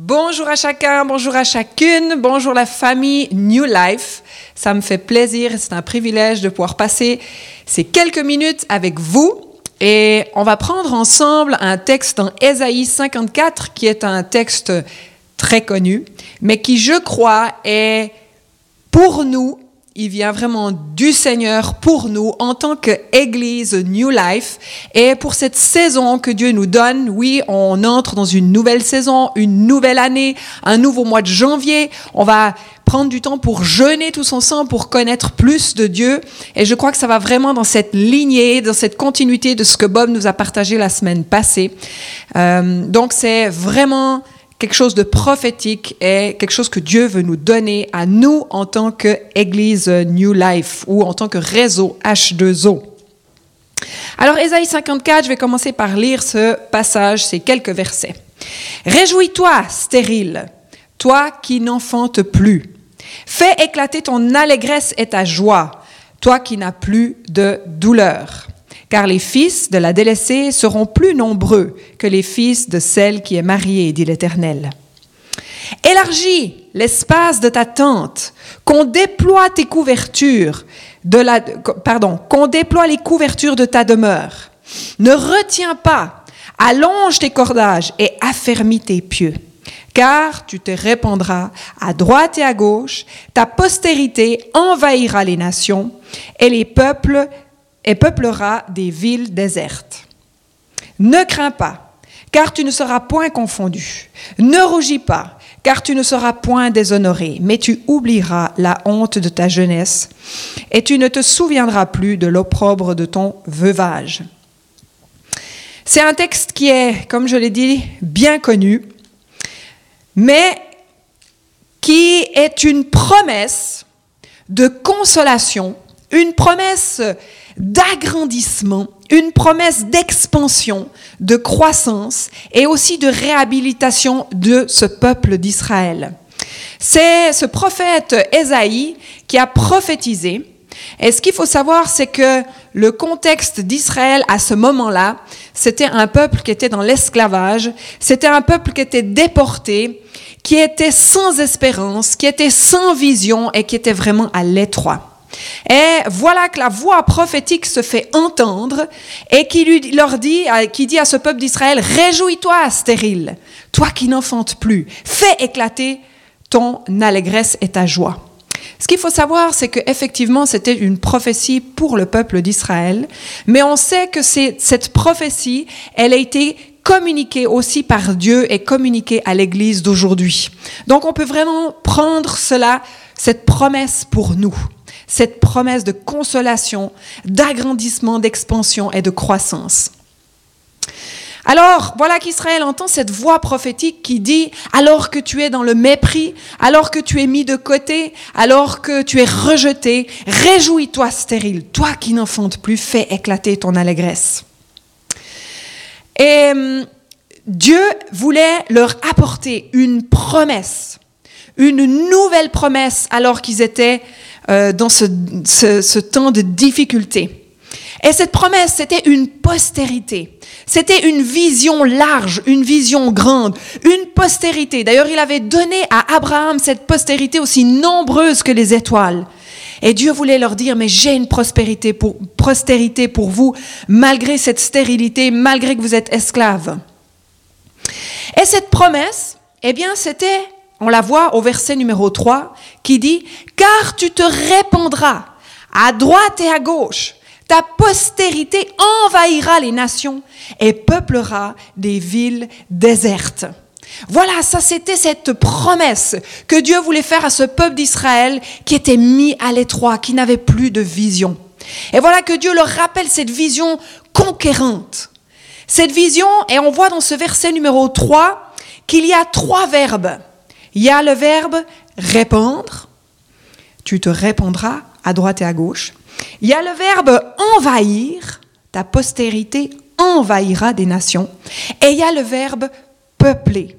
Bonjour à chacun, bonjour à chacune, bonjour la famille New Life. Ça me fait plaisir, c'est un privilège de pouvoir passer ces quelques minutes avec vous. Et on va prendre ensemble un texte dans Ésaïe 54 qui est un texte très connu, mais qui je crois est pour nous il vient vraiment du Seigneur pour nous en tant qu'Église New Life et pour cette saison que Dieu nous donne. Oui, on entre dans une nouvelle saison, une nouvelle année, un nouveau mois de janvier. On va prendre du temps pour jeûner tous ensemble, pour connaître plus de Dieu. Et je crois que ça va vraiment dans cette lignée, dans cette continuité de ce que Bob nous a partagé la semaine passée. Euh, donc c'est vraiment quelque chose de prophétique et quelque chose que Dieu veut nous donner à nous en tant qu'Église New Life ou en tant que réseau H2O. Alors, Ésaïe 54, je vais commencer par lire ce passage, ces quelques versets. Réjouis-toi, stérile, toi qui n'enfantes plus. Fais éclater ton allégresse et ta joie, toi qui n'as plus de douleur car les fils de la délaissée seront plus nombreux que les fils de celle qui est mariée, dit l'Éternel. Élargis l'espace de ta tente, qu'on déploie tes couvertures de la, pardon, qu'on déploie les couvertures de ta demeure. Ne retiens pas, allonge tes cordages et affermis tes pieux, car tu te répandras à droite et à gauche, ta postérité envahira les nations et les peuples et peuplera des villes désertes. Ne crains pas, car tu ne seras point confondu. Ne rougis pas, car tu ne seras point déshonoré, mais tu oublieras la honte de ta jeunesse, et tu ne te souviendras plus de l'opprobre de ton veuvage. C'est un texte qui est, comme je l'ai dit, bien connu, mais qui est une promesse de consolation, une promesse d'agrandissement, une promesse d'expansion, de croissance et aussi de réhabilitation de ce peuple d'Israël. C'est ce prophète Ésaïe qui a prophétisé. Et ce qu'il faut savoir, c'est que le contexte d'Israël à ce moment-là, c'était un peuple qui était dans l'esclavage, c'était un peuple qui était déporté, qui était sans espérance, qui était sans vision et qui était vraiment à l'étroit. Et voilà que la voix prophétique se fait entendre et qui leur dit, qui dit à ce peuple d'Israël, réjouis-toi, stérile, toi qui n'enfantes plus, fais éclater ton allégresse et ta joie. Ce qu'il faut savoir, c'est qu'effectivement, c'était une prophétie pour le peuple d'Israël, mais on sait que cette prophétie, elle a été communiquée aussi par Dieu et communiquée à l'Église d'aujourd'hui. Donc on peut vraiment prendre cela, cette promesse pour nous cette promesse de consolation, d'agrandissement, d'expansion et de croissance. Alors, voilà qu'Israël entend cette voix prophétique qui dit, alors que tu es dans le mépris, alors que tu es mis de côté, alors que tu es rejeté, réjouis-toi stérile, toi qui n'enfantes plus, fais éclater ton allégresse. Et hum, Dieu voulait leur apporter une promesse, une nouvelle promesse alors qu'ils étaient euh, dans ce, ce, temps de difficulté. Et cette promesse, c'était une postérité. C'était une vision large, une vision grande, une postérité. D'ailleurs, il avait donné à Abraham cette postérité aussi nombreuse que les étoiles. Et Dieu voulait leur dire, mais j'ai une prospérité pour, postérité pour vous, malgré cette stérilité, malgré que vous êtes esclaves. Et cette promesse, eh bien, c'était on la voit au verset numéro 3 qui dit, car tu te répandras à droite et à gauche, ta postérité envahira les nations et peuplera des villes désertes. Voilà, ça c'était cette promesse que Dieu voulait faire à ce peuple d'Israël qui était mis à l'étroit, qui n'avait plus de vision. Et voilà que Dieu leur rappelle cette vision conquérante. Cette vision, et on voit dans ce verset numéro 3 qu'il y a trois verbes il y a le verbe répandre. Tu te répondras à droite et à gauche. Il y a le verbe envahir. Ta postérité envahira des nations. Et il y a le verbe peupler.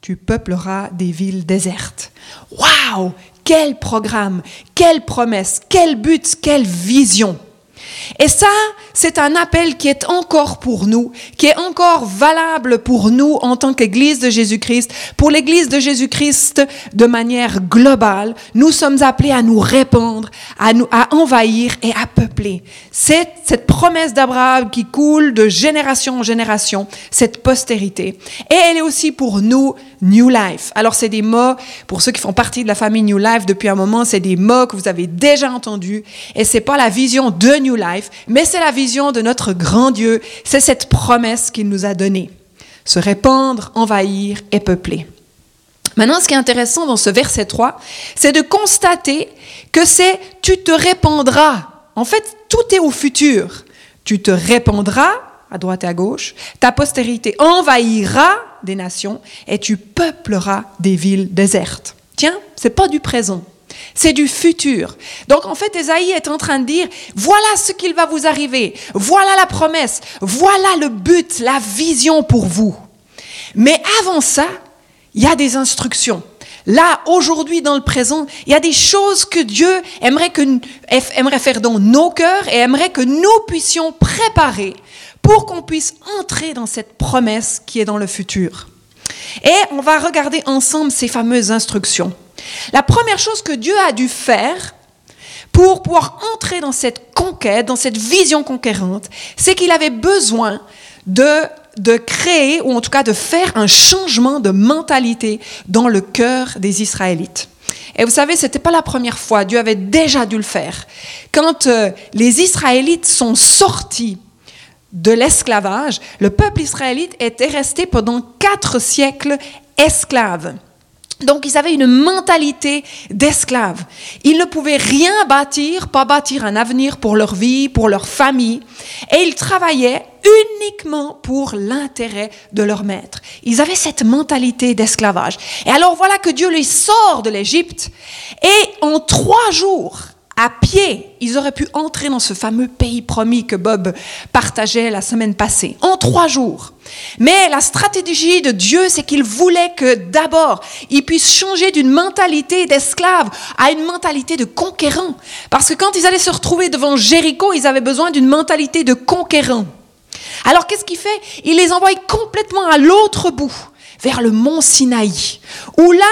Tu peupleras des villes désertes. Waouh Quel programme, quelle promesse, quel but, quelle vision. Et ça, c'est un appel qui est encore pour nous, qui est encore valable pour nous en tant qu'Église de Jésus-Christ, pour l'Église de Jésus-Christ de manière globale. Nous sommes appelés à nous répandre, à nous, à envahir et à peupler. C'est cette promesse d'Abraham qui coule de génération en génération, cette postérité. Et elle est aussi pour nous New Life. Alors c'est des mots, pour ceux qui font partie de la famille New Life depuis un moment, c'est des mots que vous avez déjà entendus. Et c'est pas la vision de New Life, mais c'est la vision de notre grand Dieu. C'est cette promesse qu'il nous a donnée. Se répandre, envahir et peupler. Maintenant, ce qui est intéressant dans ce verset 3, c'est de constater que c'est tu te répandras. En fait, tout est au futur. Tu te répandras à droite et à gauche, ta postérité envahira des nations et tu peupleras des villes désertes. Tiens, c'est pas du présent. C'est du futur. Donc en fait, Esaïe est en train de dire, voilà ce qu'il va vous arriver, voilà la promesse, voilà le but, la vision pour vous. Mais avant ça, il y a des instructions. Là, aujourd'hui, dans le présent, il y a des choses que Dieu aimerait, que, aimerait faire dans nos cœurs et aimerait que nous puissions préparer pour qu'on puisse entrer dans cette promesse qui est dans le futur. Et on va regarder ensemble ces fameuses instructions. La première chose que Dieu a dû faire pour pouvoir entrer dans cette conquête, dans cette vision conquérante, c'est qu'il avait besoin de, de créer, ou en tout cas de faire un changement de mentalité dans le cœur des Israélites. Et vous savez, ce n'était pas la première fois, Dieu avait déjà dû le faire. Quand euh, les Israélites sont sortis de l'esclavage, le peuple israélite était resté pendant quatre siècles esclave. Donc ils avaient une mentalité d'esclave. Ils ne pouvaient rien bâtir, pas bâtir un avenir pour leur vie, pour leur famille, et ils travaillaient uniquement pour l'intérêt de leur maître. Ils avaient cette mentalité d'esclavage. Et alors voilà que Dieu les sort de l'Égypte, et en trois jours, à pied, ils auraient pu entrer dans ce fameux pays promis que Bob partageait la semaine passée, en trois jours. Mais la stratégie de Dieu, c'est qu'il voulait que d'abord, ils puissent changer d'une mentalité d'esclave à une mentalité de conquérant. Parce que quand ils allaient se retrouver devant Jéricho, ils avaient besoin d'une mentalité de conquérant. Alors qu'est-ce qu'il fait? Il les envoie complètement à l'autre bout vers le mont Sinaï, où là,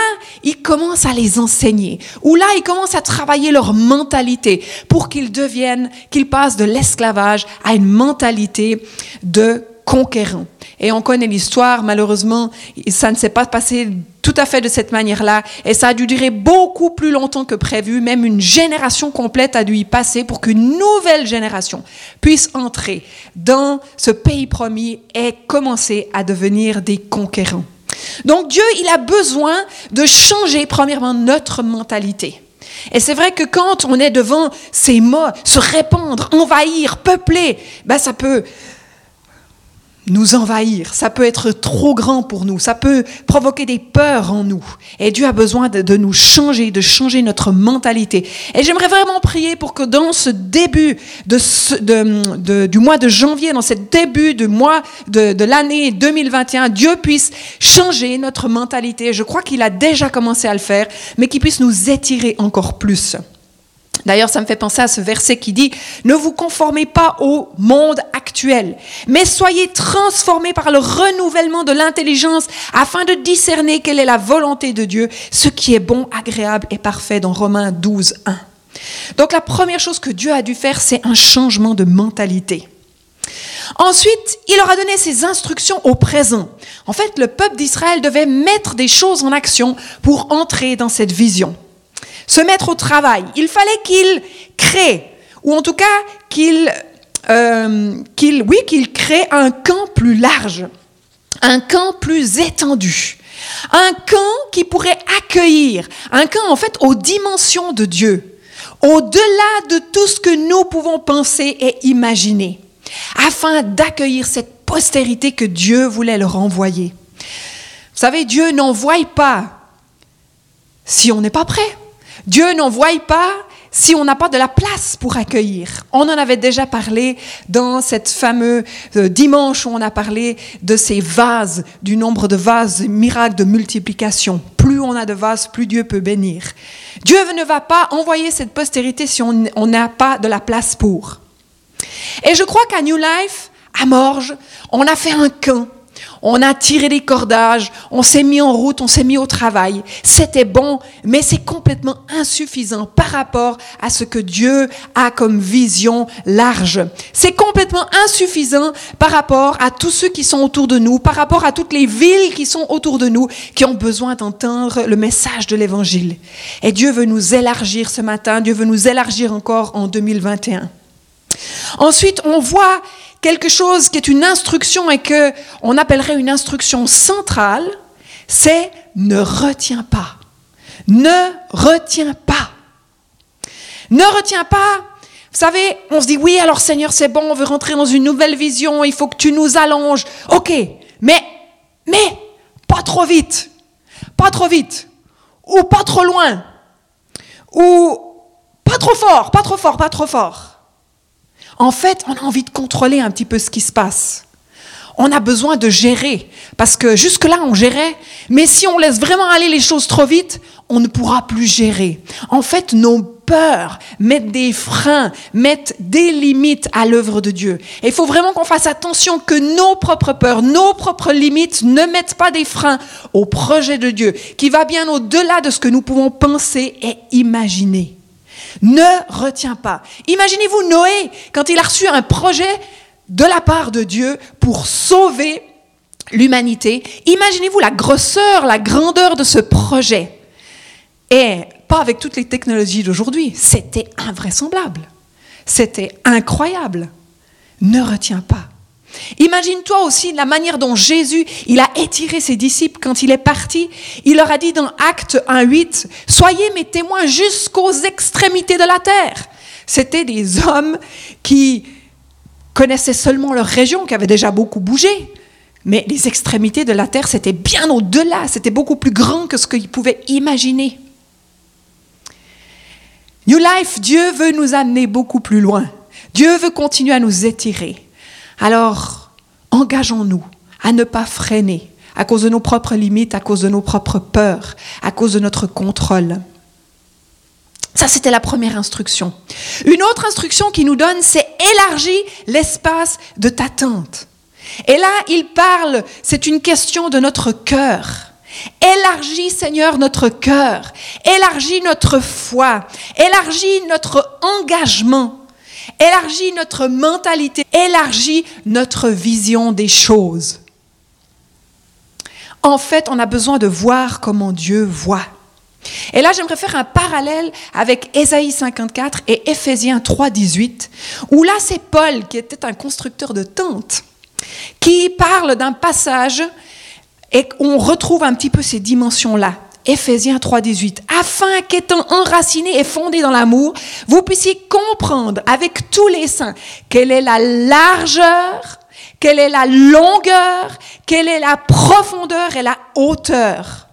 il commence à les enseigner, où là, il commence à travailler leur mentalité pour qu'ils deviennent, qu'ils passent de l'esclavage à une mentalité de conquérant. Et on connaît l'histoire, malheureusement, ça ne s'est pas passé tout à fait de cette manière-là, et ça a dû durer beaucoup plus longtemps que prévu, même une génération complète a dû y passer pour qu'une nouvelle génération puisse entrer dans ce pays promis et commencer à devenir des conquérants. Donc Dieu, il a besoin de changer premièrement notre mentalité. Et c'est vrai que quand on est devant ces mots, se répandre, envahir, peupler, ben ça peut nous envahir, ça peut être trop grand pour nous, ça peut provoquer des peurs en nous. Et Dieu a besoin de, nous changer, de changer notre mentalité. Et j'aimerais vraiment prier pour que dans ce début de, du mois de janvier, dans ce début du mois de, de l'année 2021, Dieu puisse changer notre mentalité. Je crois qu'il a déjà commencé à le faire, mais qu'il puisse nous étirer encore plus. D'ailleurs, ça me fait penser à ce verset qui dit, ne vous conformez pas au monde actuel, mais soyez transformés par le renouvellement de l'intelligence afin de discerner quelle est la volonté de Dieu, ce qui est bon, agréable et parfait dans Romains 12, 1. Donc la première chose que Dieu a dû faire, c'est un changement de mentalité. Ensuite, il leur a donné ses instructions au présent. En fait, le peuple d'Israël devait mettre des choses en action pour entrer dans cette vision se mettre au travail. Il fallait qu'il crée, ou en tout cas qu'il, euh, qu'il, oui, qu'il crée un camp plus large, un camp plus étendu, un camp qui pourrait accueillir, un camp en fait aux dimensions de Dieu, au-delà de tout ce que nous pouvons penser et imaginer, afin d'accueillir cette postérité que Dieu voulait leur envoyer. Vous savez, Dieu n'envoie pas si on n'est pas prêt. Dieu n'envoie pas si on n'a pas de la place pour accueillir. On en avait déjà parlé dans cette fameux euh, dimanche où on a parlé de ces vases, du nombre de vases, miracles de multiplication. Plus on a de vases, plus Dieu peut bénir. Dieu ne va pas envoyer cette postérité si on n'a pas de la place pour. Et je crois qu'à New Life, à Morges, on a fait un camp on a tiré les cordages, on s'est mis en route, on s'est mis au travail. C'était bon, mais c'est complètement insuffisant par rapport à ce que Dieu a comme vision large. C'est complètement insuffisant par rapport à tous ceux qui sont autour de nous, par rapport à toutes les villes qui sont autour de nous, qui ont besoin d'entendre le message de l'Évangile. Et Dieu veut nous élargir ce matin, Dieu veut nous élargir encore en 2021. Ensuite, on voit quelque chose qui est une instruction et que on appellerait une instruction centrale, c'est ne retiens pas. Ne retiens pas. Ne retiens pas. Vous savez, on se dit oui, alors Seigneur, c'est bon, on veut rentrer dans une nouvelle vision, il faut que tu nous allonges. OK, mais mais pas trop vite. Pas trop vite. Ou pas trop loin. Ou pas trop fort, pas trop fort, pas trop fort. En fait, on a envie de contrôler un petit peu ce qui se passe. On a besoin de gérer, parce que jusque-là, on gérait, mais si on laisse vraiment aller les choses trop vite, on ne pourra plus gérer. En fait, nos peurs mettent des freins, mettent des limites à l'œuvre de Dieu. Et il faut vraiment qu'on fasse attention que nos propres peurs, nos propres limites ne mettent pas des freins au projet de Dieu, qui va bien au-delà de ce que nous pouvons penser et imaginer ne retient pas. Imaginez-vous Noé, quand il a reçu un projet de la part de Dieu pour sauver l'humanité. Imaginez-vous la grosseur, la grandeur de ce projet. Et pas avec toutes les technologies d'aujourd'hui. C'était invraisemblable. C'était incroyable. Ne retiens pas. Imagine-toi aussi la manière dont Jésus, il a étiré ses disciples quand il est parti. Il leur a dit dans Acte 1.8, Soyez mes témoins jusqu'aux extrémités de la terre. C'était des hommes qui connaissaient seulement leur région, qui avaient déjà beaucoup bougé. Mais les extrémités de la terre, c'était bien au-delà, c'était beaucoup plus grand que ce qu'ils pouvaient imaginer. New Life, Dieu veut nous amener beaucoup plus loin. Dieu veut continuer à nous étirer. Alors, engageons-nous à ne pas freiner à cause de nos propres limites, à cause de nos propres peurs, à cause de notre contrôle. Ça, c'était la première instruction. Une autre instruction qu'il nous donne, c'est élargir l'espace de ta tente. Et là, il parle, c'est une question de notre cœur. Élargis, Seigneur, notre cœur. Élargis notre foi. Élargis notre engagement élargit notre mentalité, élargit notre vision des choses. En fait, on a besoin de voir comment Dieu voit. Et là, j'aimerais faire un parallèle avec Ésaïe 54 et Éphésiens 3, 18, où là, c'est Paul, qui était un constructeur de tentes, qui parle d'un passage et on retrouve un petit peu ces dimensions-là. Éphésiens 3.18, afin qu'étant enraciné et fondé dans l'amour, vous puissiez comprendre avec tous les saints quelle est la largeur, quelle est la longueur, quelle est la profondeur et la hauteur,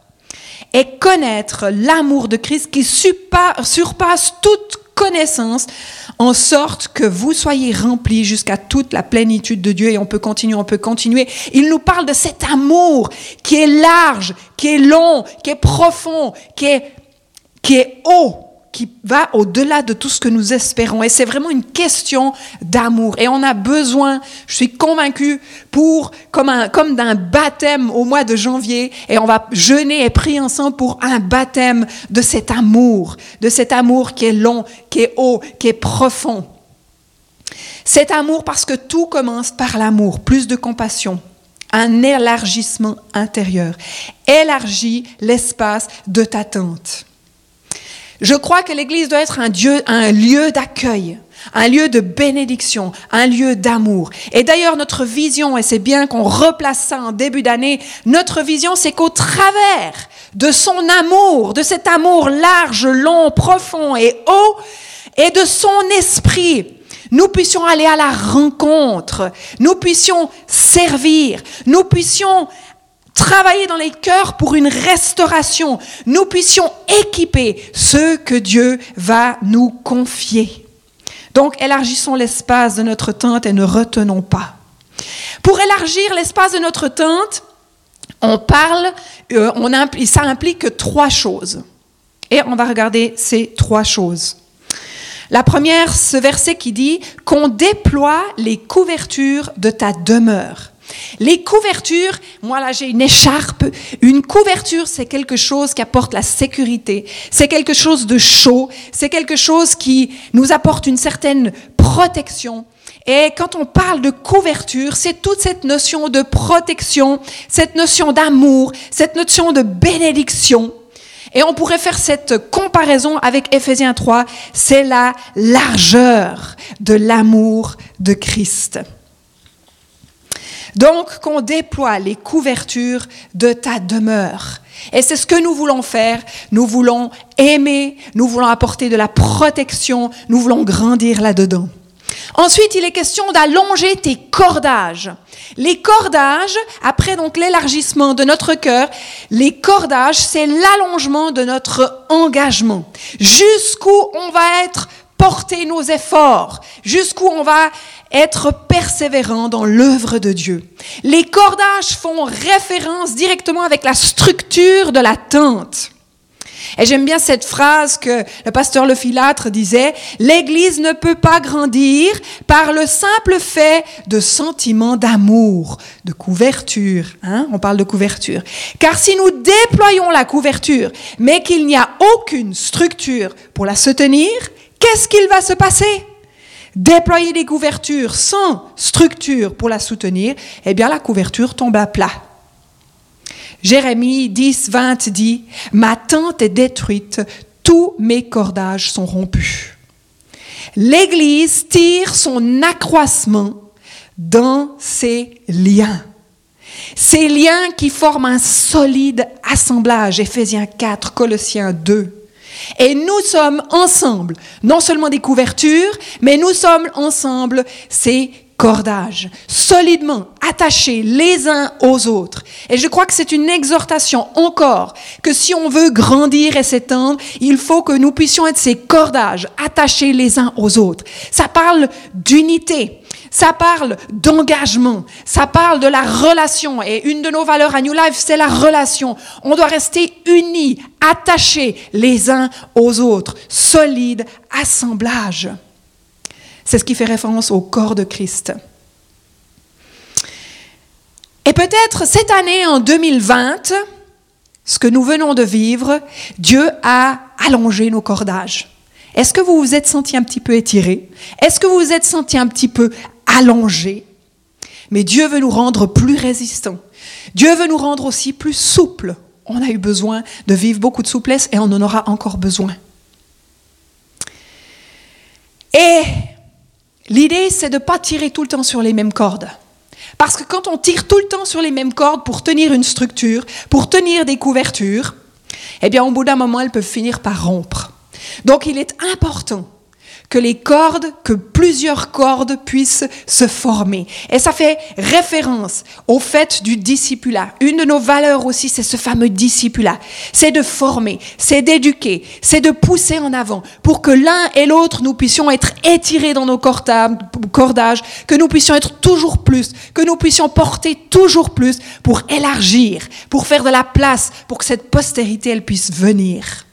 et connaître l'amour de Christ qui surpasse toute connaissance, en sorte que vous soyez remplis jusqu'à toute la plénitude de Dieu. Et on peut continuer, on peut continuer. Il nous parle de cet amour qui est large, qui est long, qui est profond, qui est, qui est haut qui va au-delà de tout ce que nous espérons. Et c'est vraiment une question d'amour. Et on a besoin, je suis convaincue, pour, comme, un, comme d'un baptême au mois de janvier, et on va jeûner et prier ensemble pour un baptême de cet amour, de cet amour qui est long, qui est haut, qui est profond. Cet amour parce que tout commence par l'amour, plus de compassion, un élargissement intérieur. Élargis l'espace de ta tente. Je crois que l'Église doit être un, lieu d'accueil, un lieu de bénédiction, un lieu d'amour. Et d'ailleurs, notre vision, et c'est bien qu'on replace ça en début d'année, notre vision, c'est qu'au travers de son amour, de cet amour large, long, profond et haut, et de son esprit, nous puissions aller à la rencontre, nous puissions servir, nous puissions travailler dans les cœurs pour une restauration, nous puissions équiper ceux que Dieu va nous confier. Donc élargissons l'espace de notre tente et ne retenons pas. Pour élargir l'espace de notre tente, on parle, euh, on ça implique trois choses. Et on va regarder ces trois choses. La première, ce verset qui dit qu'on déploie les couvertures de ta demeure. Les couvertures, moi là j'ai une écharpe. Une couverture, c'est quelque chose qui apporte la sécurité. C'est quelque chose de chaud. C'est quelque chose qui nous apporte une certaine protection. Et quand on parle de couverture, c'est toute cette notion de protection, cette notion d'amour, cette notion de bénédiction. Et on pourrait faire cette comparaison avec Ephésiens 3, c'est la largeur de l'amour de Christ. Donc, qu'on déploie les couvertures de ta demeure. Et c'est ce que nous voulons faire. Nous voulons aimer, nous voulons apporter de la protection, nous voulons grandir là-dedans. Ensuite, il est question d'allonger tes cordages. Les cordages, après donc l'élargissement de notre cœur, les cordages, c'est l'allongement de notre engagement. Jusqu'où on va être porter nos efforts, jusqu'où on va être persévérant dans l'œuvre de Dieu. Les cordages font référence directement avec la structure de la tente. Et j'aime bien cette phrase que le pasteur Le Filâtre disait, l'Église ne peut pas grandir par le simple fait de sentiments d'amour, de couverture. Hein? On parle de couverture. Car si nous déployons la couverture, mais qu'il n'y a aucune structure pour la soutenir, qu'est-ce qu'il va se passer? Déployer des couvertures sans structure pour la soutenir, eh bien la couverture tombe à plat. Jérémie 10, 20 dit, Ma tente est détruite, tous mes cordages sont rompus. L'Église tire son accroissement dans ses liens. Ces liens qui forment un solide assemblage, Éphésiens 4, Colossiens 2. Et nous sommes ensemble, non seulement des couvertures, mais nous sommes ensemble ces cordage, solidement attachés les uns aux autres. Et je crois que c'est une exhortation encore que si on veut grandir et s'étendre, il faut que nous puissions être ces cordages attachés les uns aux autres. Ça parle d'unité. Ça parle d'engagement, ça parle de la relation. Et une de nos valeurs à New Life, c'est la relation. On doit rester unis, attachés les uns aux autres, solides, assemblage. C'est ce qui fait référence au corps de Christ. Et peut-être cette année, en 2020, ce que nous venons de vivre, Dieu a allongé nos cordages. Est-ce que vous vous êtes senti un petit peu étiré? Est-ce que vous vous êtes senti un petit peu allongé Mais Dieu veut nous rendre plus résistants. Dieu veut nous rendre aussi plus souples. On a eu besoin de vivre beaucoup de souplesse et on en aura encore besoin. Et L'idée, c'est de ne pas tirer tout le temps sur les mêmes cordes. Parce que quand on tire tout le temps sur les mêmes cordes pour tenir une structure, pour tenir des couvertures, eh bien, au bout d'un moment, elles peuvent finir par rompre. Donc, il est important que les cordes, que plusieurs cordes puissent se former. Et ça fait référence au fait du discipulat. Une de nos valeurs aussi, c'est ce fameux discipulat. C'est de former, c'est d'éduquer, c'est de pousser en avant pour que l'un et l'autre, nous puissions être étirés dans nos cordages, que nous puissions être toujours plus, que nous puissions porter toujours plus pour élargir, pour faire de la place, pour que cette postérité, elle puisse venir.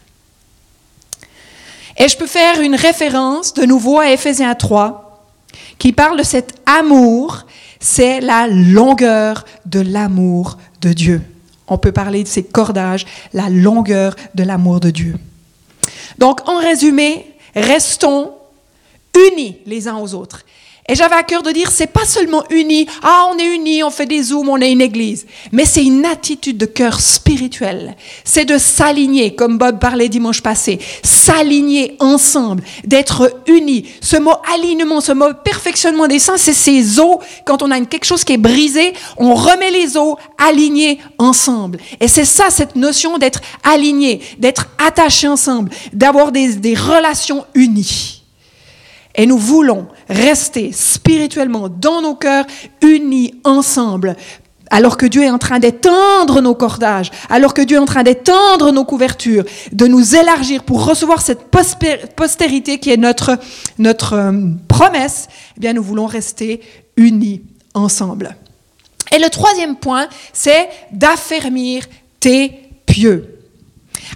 Et je peux faire une référence de nouveau à Ephésiens 3, qui parle de cet amour, c'est la longueur de l'amour de Dieu. On peut parler de ces cordages, la longueur de l'amour de Dieu. Donc, en résumé, restons unis les uns aux autres. Et j'avais à cœur de dire, c'est pas seulement uni, ah, on est unis, on fait des zooms, on est une église. Mais c'est une attitude de cœur spirituel. C'est de s'aligner, comme Bob parlait dimanche passé, s'aligner ensemble, d'être unis. Ce mot alignement, ce mot perfectionnement des saints, c'est ces os. Quand on a quelque chose qui est brisé, on remet les os alignés ensemble. Et c'est ça, cette notion d'être aligné, d'être attaché ensemble, d'avoir des, des relations unies. Et nous voulons rester spirituellement dans nos cœurs unis ensemble. Alors que Dieu est en train d'étendre nos cordages, alors que Dieu est en train d'étendre nos couvertures, de nous élargir pour recevoir cette postérité qui est notre, euh, promesse, eh bien nous voulons rester unis ensemble. Et le troisième point, c'est d'affermir tes pieux.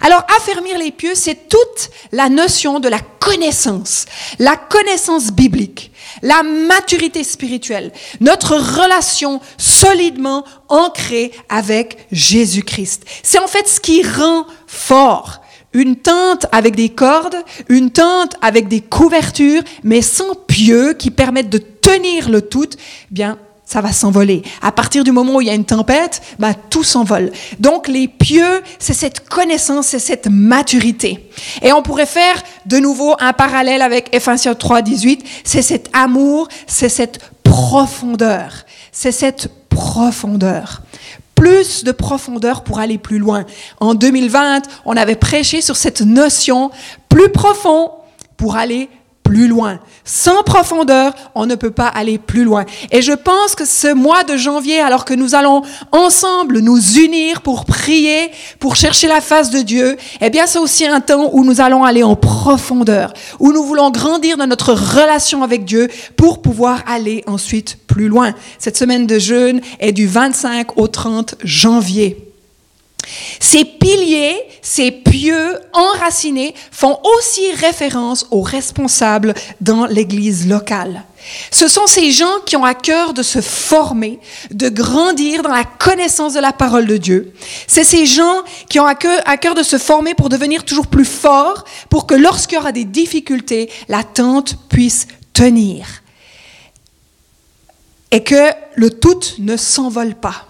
Alors, affermir les pieux, c'est toute la notion de la connaissance, la connaissance biblique, la maturité spirituelle, notre relation solidement ancrée avec Jésus-Christ. C'est en fait ce qui rend fort. Une tente avec des cordes, une tente avec des couvertures, mais sans pieux qui permettent de tenir le tout, eh bien, ça va s'envoler. À partir du moment où il y a une tempête, bah, tout s'envole. Donc les pieux, c'est cette connaissance, c'est cette maturité. Et on pourrait faire de nouveau un parallèle avec Ephésiens 3, 18. C'est cet amour, c'est cette profondeur. C'est cette profondeur plus de profondeur pour aller plus loin. En 2020, on avait prêché sur cette notion plus profond pour aller plus loin. Sans profondeur, on ne peut pas aller plus loin. Et je pense que ce mois de janvier, alors que nous allons ensemble nous unir pour prier, pour chercher la face de Dieu, eh bien, c'est aussi un temps où nous allons aller en profondeur, où nous voulons grandir dans notre relation avec Dieu pour pouvoir aller ensuite plus loin. Cette semaine de jeûne est du 25 au 30 janvier. Ces piliers, ces pieux enracinés font aussi référence aux responsables dans l'Église locale. Ce sont ces gens qui ont à cœur de se former, de grandir dans la connaissance de la parole de Dieu. C'est ces gens qui ont à cœur, à cœur de se former pour devenir toujours plus forts, pour que lorsqu'il y aura des difficultés, la tente puisse tenir. Et que le tout ne s'envole pas.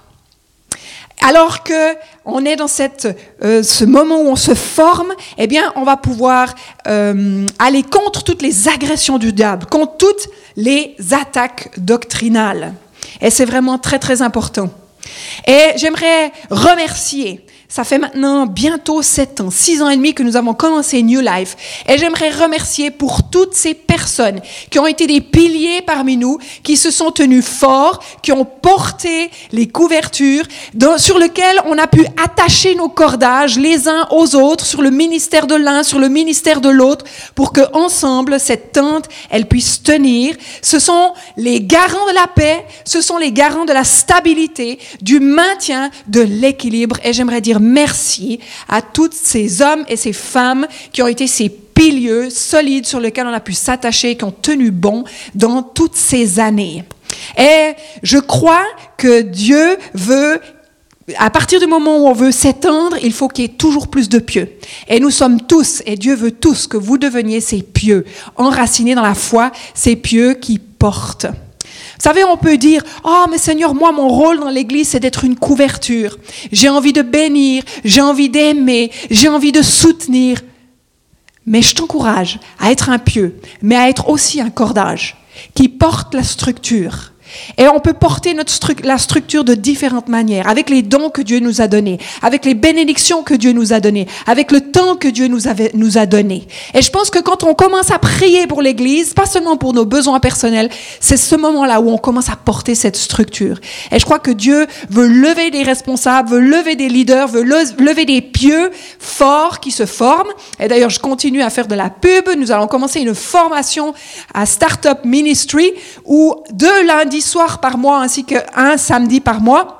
Alors que on est dans cette, euh, ce moment où on se forme, eh bien, on va pouvoir euh, aller contre toutes les agressions du diable, contre toutes les attaques doctrinales. Et c'est vraiment très, très important. Et j'aimerais remercier ça fait maintenant bientôt sept ans, six ans et demi que nous avons commencé New Life. Et j'aimerais remercier pour toutes ces personnes qui ont été des piliers parmi nous, qui se sont tenus forts, qui ont porté les couvertures, sur lesquelles on a pu attacher nos cordages les uns aux autres, sur le ministère de l'un, sur le ministère de l'autre, pour que ensemble cette tente, elle puisse tenir. Ce sont les garants de la paix, ce sont les garants de la stabilité, du maintien de l'équilibre. Et j'aimerais dire merci à tous ces hommes et ces femmes qui ont été ces piliers solides sur lesquels on a pu s'attacher, qui ont tenu bon dans toutes ces années. Et je crois que Dieu veut à partir du moment où on veut s'étendre, il faut qu'il y ait toujours plus de pieux. Et nous sommes tous, et Dieu veut tous que vous deveniez ces pieux, enracinés dans la foi, ces pieux qui portent. Vous savez, on peut dire, oh mais Seigneur, moi, mon rôle dans l'Église, c'est d'être une couverture. J'ai envie de bénir, j'ai envie d'aimer, j'ai envie de soutenir. Mais je t'encourage à être un pieux, mais à être aussi un cordage qui porte la structure et on peut porter notre la structure de différentes manières, avec les dons que Dieu nous a donnés, avec les bénédictions que Dieu nous a données, avec le temps que Dieu nous, avait, nous a donné. Et je pense que quand on commence à prier pour l'Église, pas seulement pour nos besoins personnels, c'est ce moment-là où on commence à porter cette structure. Et je crois que Dieu veut lever des responsables, veut lever des leaders, veut lever des pieux forts qui se forment. Et d'ailleurs, je continue à faire de la pub. Nous allons commencer une formation à Startup Ministry où deux lundis soir par mois ainsi qu'un samedi par mois.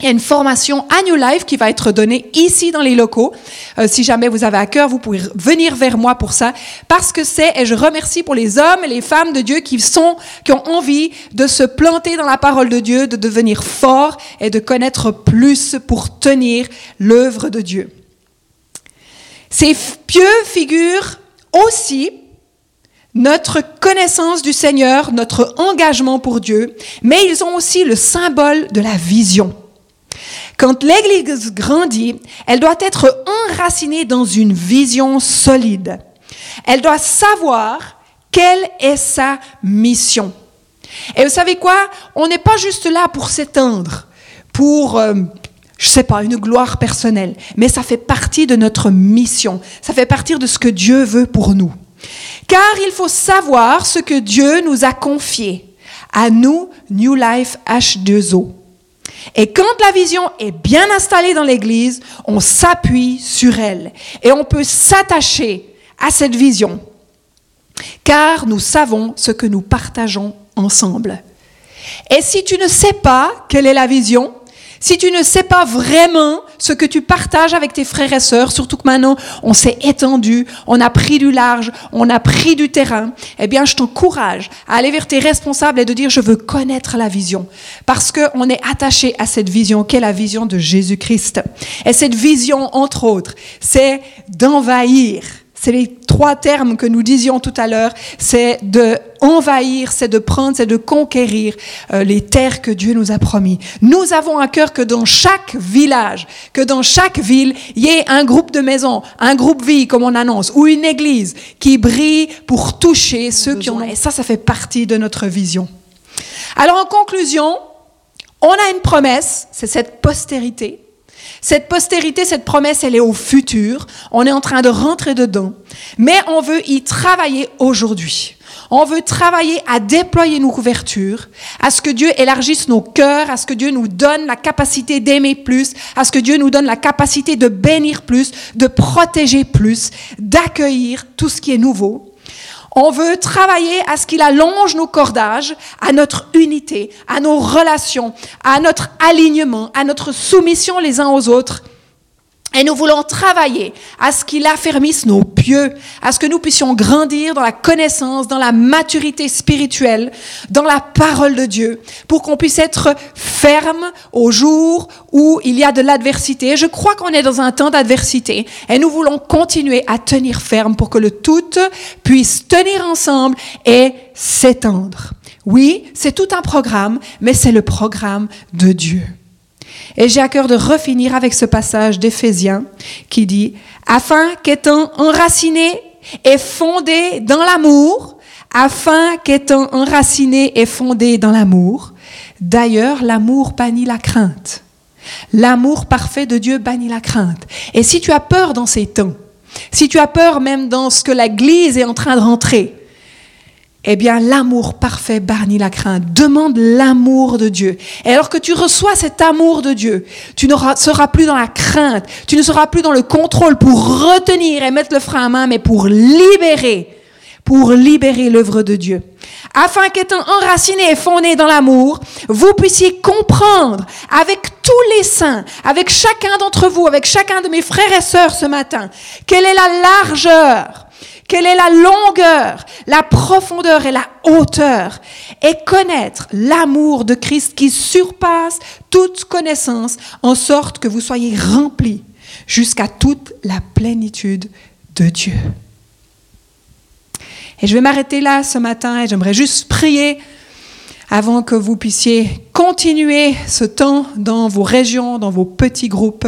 Il y a une formation à New Life qui va être donnée ici dans les locaux. Euh, si jamais vous avez à cœur, vous pouvez venir vers moi pour ça. Parce que c'est, et je remercie pour les hommes et les femmes de Dieu qui sont, qui ont envie de se planter dans la parole de Dieu, de devenir forts et de connaître plus pour tenir l'œuvre de Dieu. Ces pieux figurent aussi notre connaissance du Seigneur, notre engagement pour Dieu, mais ils ont aussi le symbole de la vision. Quand l'Église grandit, elle doit être enracinée dans une vision solide. Elle doit savoir quelle est sa mission. Et vous savez quoi? On n'est pas juste là pour s'éteindre, pour, euh, je sais pas, une gloire personnelle, mais ça fait partie de notre mission. Ça fait partie de ce que Dieu veut pour nous. Car il faut savoir ce que Dieu nous a confié à nous, New Life H2O. Et quand la vision est bien installée dans l'Église, on s'appuie sur elle et on peut s'attacher à cette vision, car nous savons ce que nous partageons ensemble. Et si tu ne sais pas quelle est la vision, si tu ne sais pas vraiment ce que tu partages avec tes frères et sœurs, surtout que maintenant on s'est étendu, on a pris du large, on a pris du terrain, eh bien je t'encourage à aller vers tes responsables et de dire je veux connaître la vision. Parce qu'on est attaché à cette vision qu'est la vision de Jésus-Christ. Et cette vision, entre autres, c'est d'envahir c'est les trois termes que nous disions tout à l'heure. C'est de envahir, c'est de prendre, c'est de conquérir euh, les terres que Dieu nous a promis. Nous avons un cœur que dans chaque village, que dans chaque ville, il y ait un groupe de maisons, un groupe vie, comme on annonce, ou une église qui brille pour toucher ceux qui ont. Et ça, ça fait partie de notre vision. Alors, en conclusion, on a une promesse, c'est cette postérité cette postérité, cette promesse, elle est au futur. On est en train de rentrer dedans. Mais on veut y travailler aujourd'hui. On veut travailler à déployer nos couvertures, à ce que Dieu élargisse nos cœurs, à ce que Dieu nous donne la capacité d'aimer plus, à ce que Dieu nous donne la capacité de bénir plus, de protéger plus, d'accueillir tout ce qui est nouveau. On veut travailler à ce qu'il allonge nos cordages, à notre unité, à nos relations, à notre alignement, à notre soumission les uns aux autres et nous voulons travailler à ce qu'il affermisse nos pieux, à ce que nous puissions grandir dans la connaissance, dans la maturité spirituelle, dans la parole de Dieu, pour qu'on puisse être ferme au jour où il y a de l'adversité. Je crois qu'on est dans un temps d'adversité et nous voulons continuer à tenir ferme pour que le tout puisse tenir ensemble et s'étendre. Oui, c'est tout un programme, mais c'est le programme de Dieu. Et j'ai à cœur de refinir avec ce passage d'Éphésiens qui dit, afin qu'étant enraciné et fondé dans l'amour, afin qu'étant enraciné et fondé dans l'amour, d'ailleurs l'amour bannit la crainte. L'amour parfait de Dieu bannit la crainte. Et si tu as peur dans ces temps, si tu as peur même dans ce que l'Église est en train de rentrer, eh bien, l'amour parfait bannit la crainte. Demande l'amour de Dieu. Et alors que tu reçois cet amour de Dieu, tu ne seras plus dans la crainte, tu ne seras plus dans le contrôle pour retenir et mettre le frein à main, mais pour libérer, pour libérer l'œuvre de Dieu. Afin qu'étant enraciné et fondé dans l'amour, vous puissiez comprendre avec tous les saints, avec chacun d'entre vous, avec chacun de mes frères et sœurs ce matin, quelle est la largeur, quelle est la longueur, la profondeur et la hauteur? Et connaître l'amour de Christ qui surpasse toute connaissance en sorte que vous soyez remplis jusqu'à toute la plénitude de Dieu. Et je vais m'arrêter là ce matin et j'aimerais juste prier avant que vous puissiez continuer ce temps dans vos régions, dans vos petits groupes.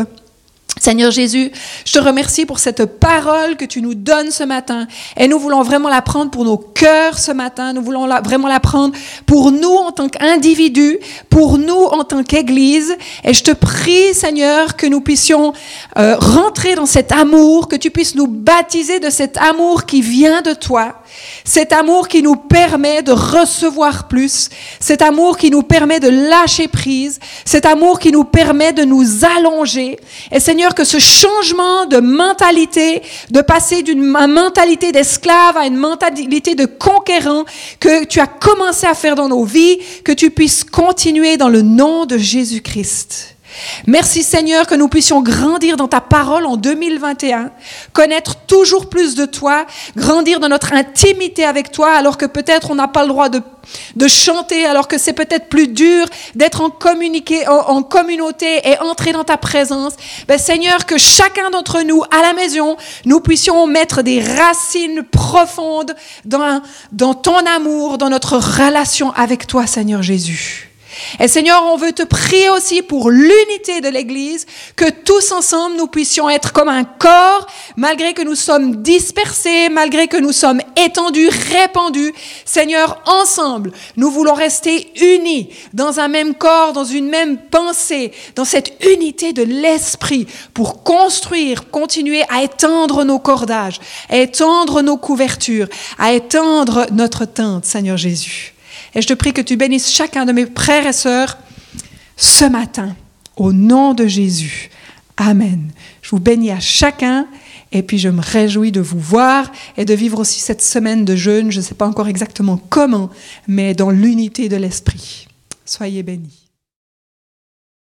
Seigneur Jésus, je te remercie pour cette parole que tu nous donnes ce matin. Et nous voulons vraiment la prendre pour nos cœurs ce matin. Nous voulons vraiment la prendre pour nous en tant qu'individus, pour nous en tant qu'Église. Et je te prie, Seigneur, que nous puissions euh, rentrer dans cet amour, que tu puisses nous baptiser de cet amour qui vient de toi. Cet amour qui nous permet de recevoir plus, cet amour qui nous permet de lâcher prise, cet amour qui nous permet de nous allonger. Et Seigneur, que ce changement de mentalité, de passer d'une mentalité d'esclave à une mentalité de conquérant que tu as commencé à faire dans nos vies, que tu puisses continuer dans le nom de Jésus-Christ. Merci Seigneur que nous puissions grandir dans ta parole en 2021, connaître toujours plus de toi, grandir dans notre intimité avec toi alors que peut-être on n'a pas le droit de, de chanter, alors que c'est peut-être plus dur d'être en, en, communauté et entrer dans ta présence. Ben, Seigneur, que chacun d'entre nous à la maison, nous puissions mettre des racines profondes dans, dans ton amour, dans notre relation avec toi Seigneur Jésus. Et Seigneur, on veut te prier aussi pour l'unité de l'Église, que tous ensemble nous puissions être comme un corps, malgré que nous sommes dispersés, malgré que nous sommes étendus, répandus. Seigneur, ensemble, nous voulons rester unis dans un même corps, dans une même pensée, dans cette unité de l'Esprit pour construire, continuer à étendre nos cordages, à étendre nos couvertures, à étendre notre tente, Seigneur Jésus. Et je te prie que tu bénisses chacun de mes frères et sœurs ce matin, au nom de Jésus. Amen. Je vous bénis à chacun et puis je me réjouis de vous voir et de vivre aussi cette semaine de jeûne. Je ne sais pas encore exactement comment, mais dans l'unité de l'Esprit. Soyez bénis.